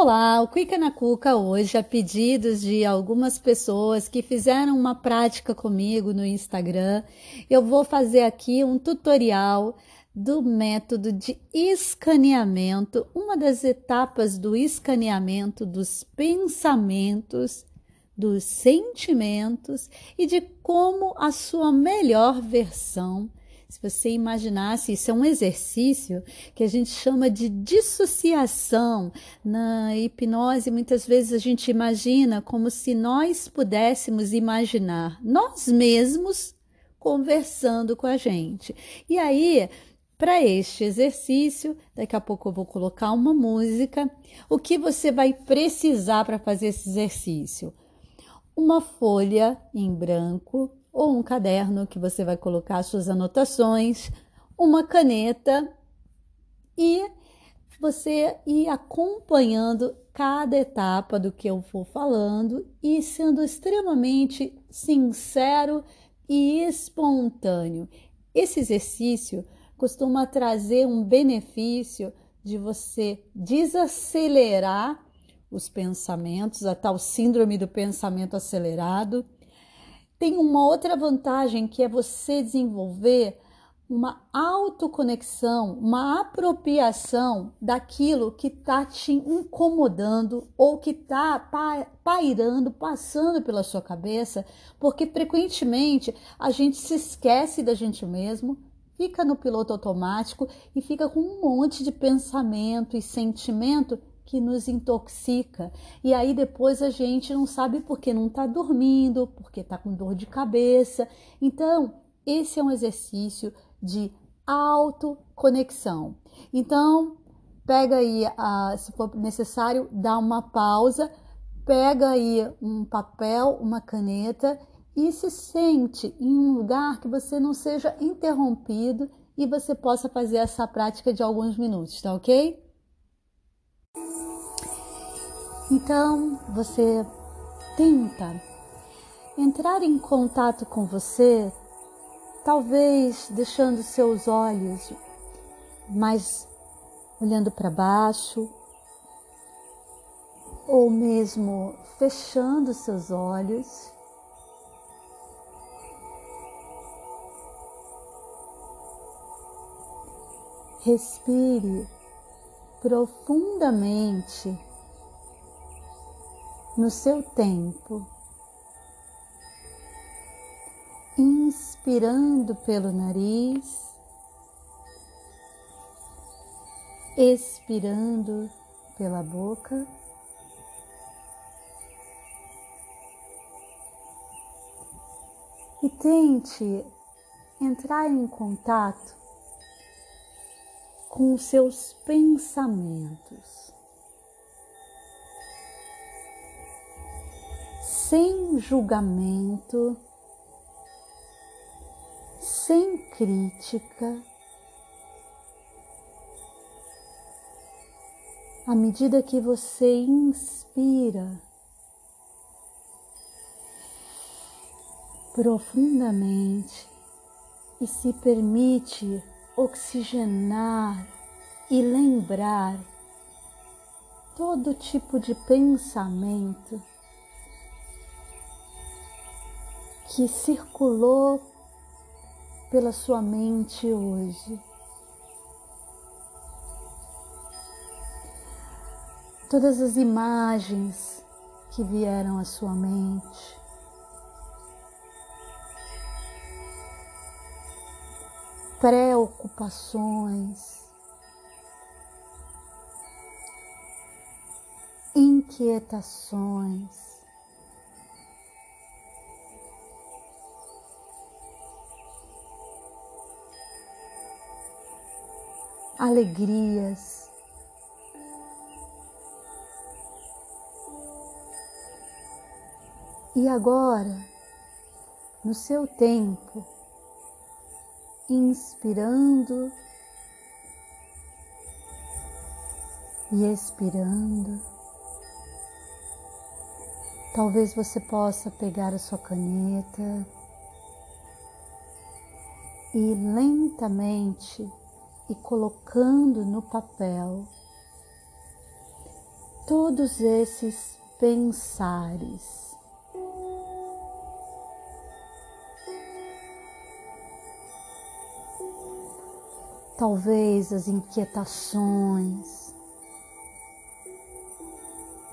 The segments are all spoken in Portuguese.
Olá, o Cuica na Cuca hoje, a pedidos de algumas pessoas que fizeram uma prática comigo no Instagram, eu vou fazer aqui um tutorial do método de escaneamento, uma das etapas do escaneamento dos pensamentos, dos sentimentos e de como a sua melhor versão se você imaginasse, isso é um exercício que a gente chama de dissociação. Na hipnose, muitas vezes a gente imagina como se nós pudéssemos imaginar nós mesmos conversando com a gente. E aí, para este exercício, daqui a pouco eu vou colocar uma música. O que você vai precisar para fazer esse exercício? Uma folha em branco ou um caderno que você vai colocar suas anotações, uma caneta e você ir acompanhando cada etapa do que eu for falando e sendo extremamente sincero e espontâneo. Esse exercício costuma trazer um benefício de você desacelerar os pensamentos, a tal síndrome do pensamento acelerado tem uma outra vantagem que é você desenvolver uma autoconexão, uma apropriação daquilo que está te incomodando ou que está pairando, passando pela sua cabeça, porque frequentemente a gente se esquece da gente mesmo, fica no piloto automático e fica com um monte de pensamento e sentimento que nos intoxica. E aí depois a gente não sabe porque não está dormindo, porque está com dor de cabeça. Então, esse é um exercício de autoconexão. Então, pega aí, se for necessário, dá uma pausa, pega aí um papel, uma caneta e se sente em um lugar que você não seja interrompido e você possa fazer essa prática de alguns minutos, tá ok? Então você tenta entrar em contato com você, talvez deixando seus olhos mais olhando para baixo, ou mesmo fechando seus olhos. Respire profundamente no seu tempo, inspirando pelo nariz, expirando pela boca. E tente entrar em contato com os seus pensamentos. sem julgamento, sem crítica. À medida que você inspira profundamente e se permite oxigenar e lembrar todo tipo de pensamento que circulou pela sua mente hoje. Todas as imagens que vieram à sua mente. Preocupações, inquietações, alegrias. E agora, no seu tempo, inspirando e expirando, talvez você possa pegar a sua caneta e lentamente e colocando no papel todos esses pensares. Talvez as inquietações,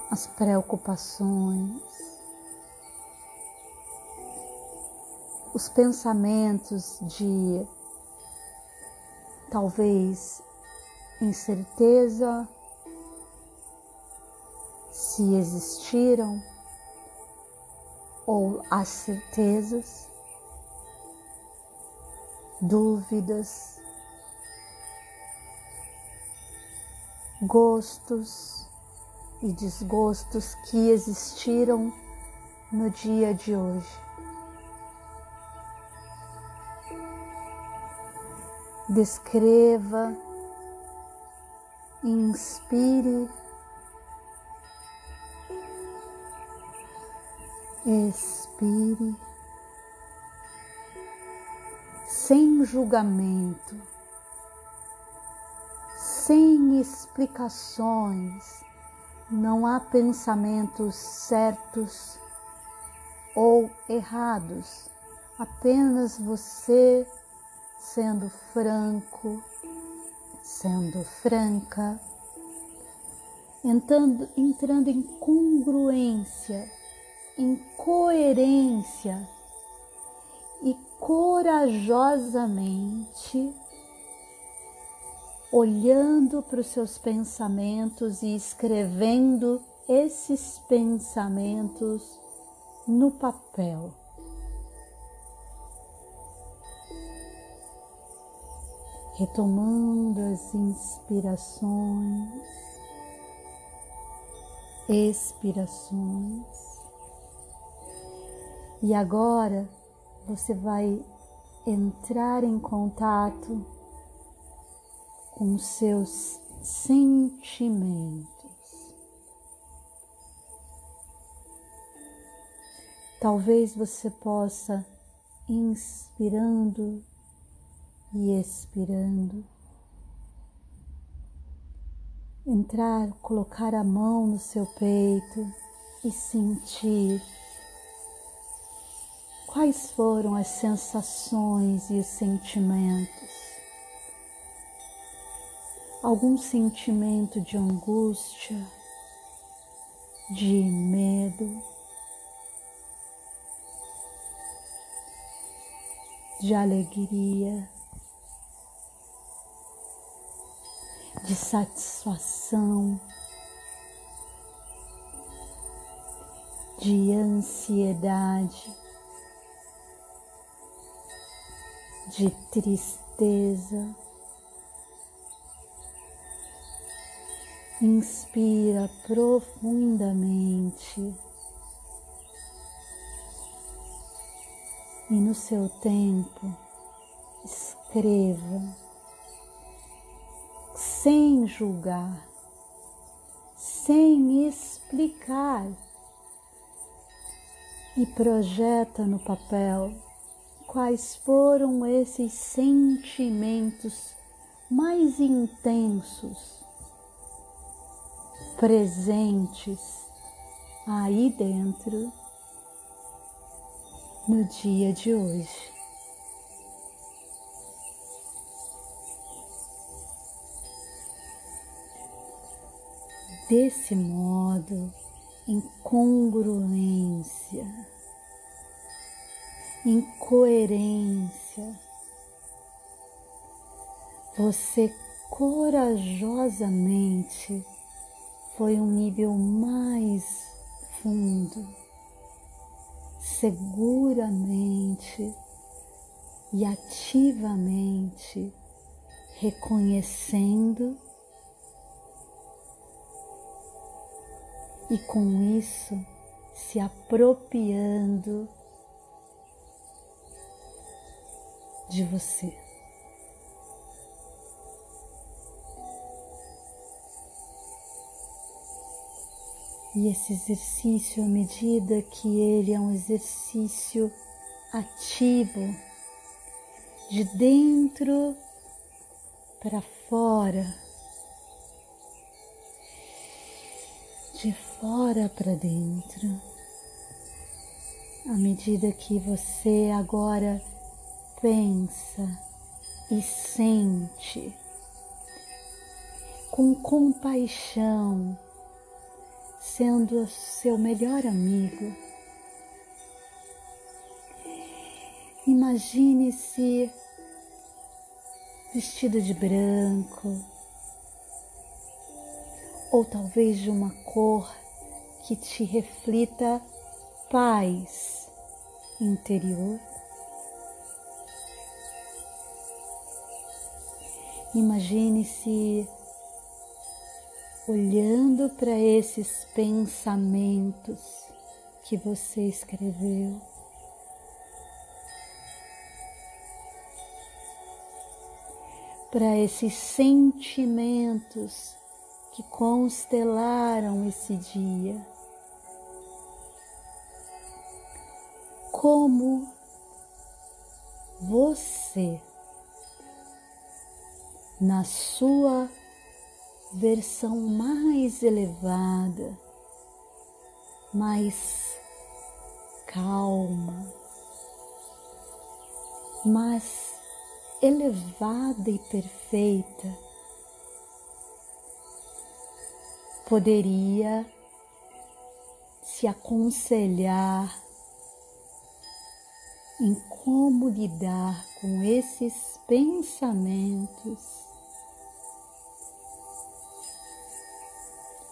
as preocupações, os pensamentos de talvez incerteza, se existiram, ou as certezas, dúvidas, gostos e desgostos que existiram no dia de hoje. Descreva, inspire, expire, sem julgamento, sem explicações, não há pensamentos certos ou errados, apenas você sendo franco, sendo franca, entrando, entrando em congruência, em coerência e corajosamente olhando para os seus pensamentos e escrevendo esses pensamentos no papel. retomando as inspirações, expirações. E agora você vai entrar em contato com seus sentimentos. Talvez você possa, inspirando, e expirando. Entrar, colocar a mão no seu peito e sentir quais foram as sensações e os sentimentos. Algum sentimento de angústia, de medo, de alegria, de satisfação, de ansiedade, de tristeza. Inspira profundamente. E no seu tempo escreva. Sem julgar, sem explicar, e projeta no papel quais foram esses sentimentos mais intensos presentes aí dentro no dia de hoje. Desse modo, em congruência, em coerência, você corajosamente foi um nível mais fundo, seguramente e ativamente reconhecendo e com isso se apropriando de você. E esse exercício, à medida que ele é um exercício ativo, de dentro para fora, de fora para dentro. À medida que você agora pensa e sente com compaixão, sendo seu melhor amigo. Imagine-se vestido de branco, ou talvez de uma cor que te reflita paz interior. Imagine-se olhando para esses pensamentos que você escreveu. Para esses sentimentos que constelaram esse dia. Como você na sua versão mais elevada, mais calma, mais elevada e perfeita, poderia se aconselhar em como lidar com esses pensamentos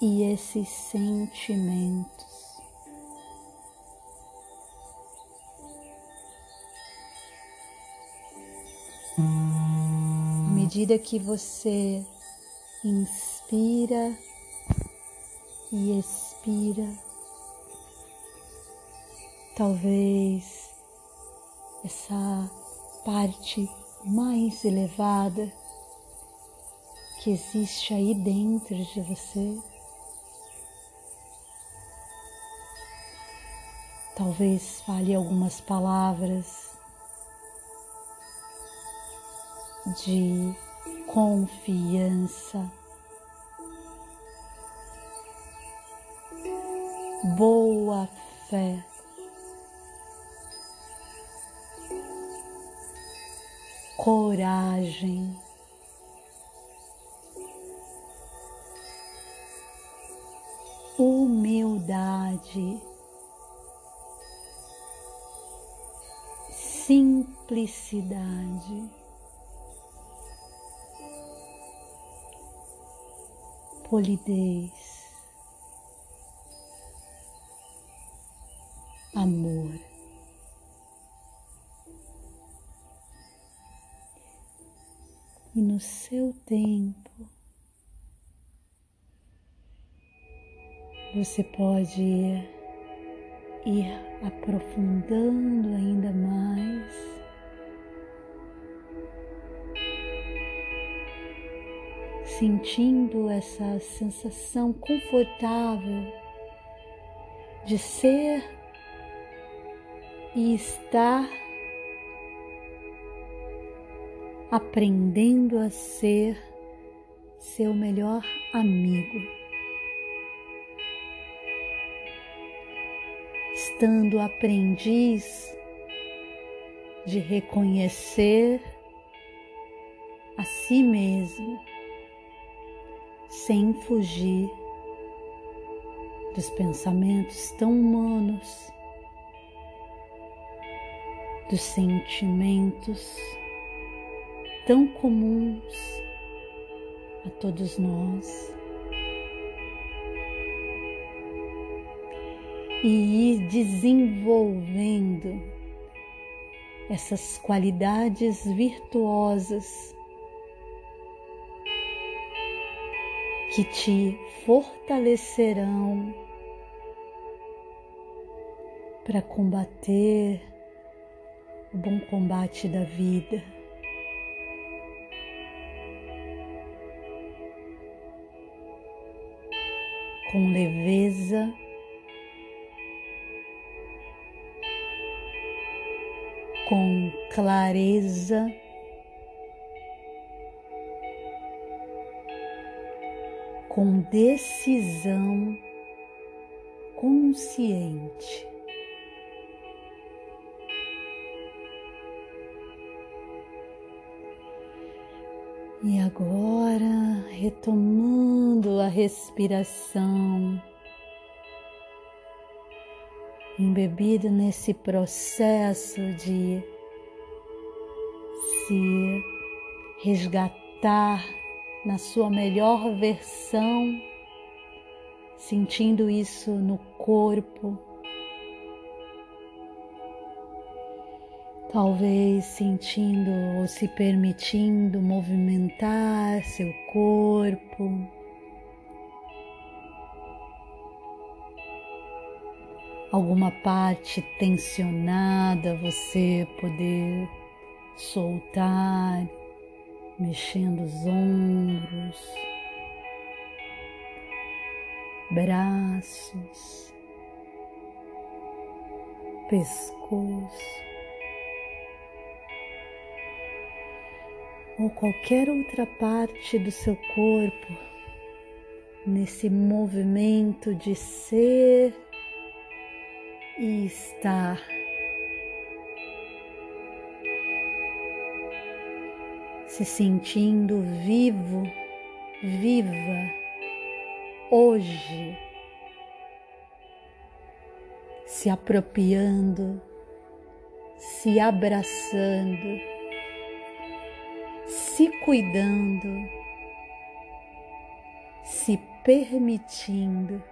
e esses sentimentos. À medida que você inspira e expira, talvez essa parte mais elevada que existe aí dentro de você Talvez fale algumas palavras de confiança, boa fé. Coragem, humildade. Simplicidade, polidez, amor. E no seu tempo, você pode ir aprofundando ainda mais. Sentindo essa sensação confortável de ser e estar aprendendo a ser seu melhor amigo. Estando aprendiz de reconhecer a si mesmo, sem fugir dos pensamentos tão humanos, dos sentimentos tão comuns a todos nós. E ir desenvolvendo essas qualidades virtuosas que te fortalecerão para combater o bom combate da vida. Com leveza com clareza, com decisão consciente. E agora, retomando a respiração, embebido nesse processo de se resgatar na sua melhor versão, sentindo isso no corpo talvez sentindo ou se permitindo movimentar seu corpo. Alguma parte tensionada você poder soltar, mexendo os ombros, braços, pescoço. ou qualquer outra parte do seu corpo nesse movimento de ser e estar. Se sentindo vivo, viva, hoje, se apropriando, se abraçando se cuidando, se permitindo.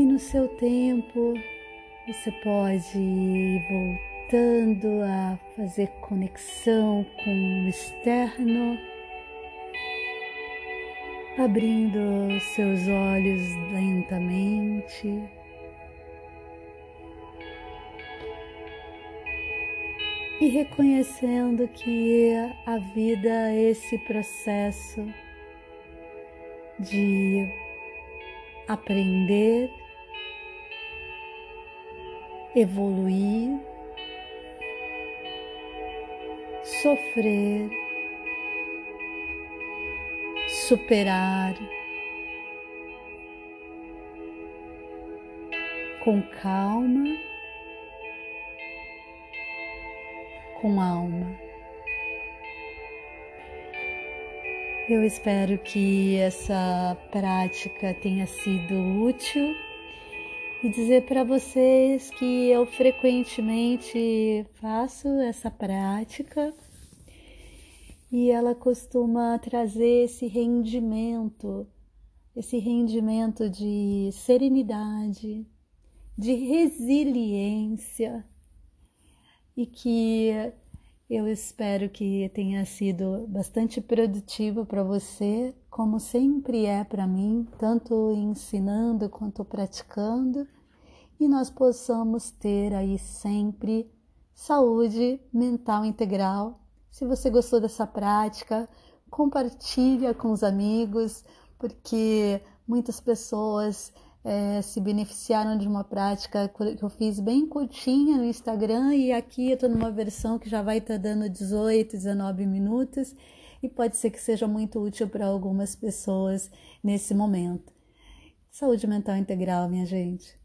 E no seu tempo, você pode ir voltando a fazer conexão com o externo, abrindo seus olhos lentamente. e reconhecendo que a vida é esse processo de aprender, evoluir, sofrer, superar com calma com alma. Eu espero que essa prática tenha sido útil e dizer para vocês que eu frequentemente faço essa prática. E ela costuma trazer esse rendimento, esse rendimento de serenidade, de resiliência. E que eu espero que tenha sido bastante produtivo para você, como sempre é para mim, tanto ensinando quanto praticando, e nós possamos ter aí sempre saúde mental integral. Se você gostou dessa prática, compartilha com os amigos, porque muitas pessoas é, se beneficiaram de uma prática que eu fiz bem curtinha no Instagram e aqui eu estou numa versão que já vai estar tá dando 18, 19 minutos e pode ser que seja muito útil para algumas pessoas nesse momento. Saúde mental integral, minha gente.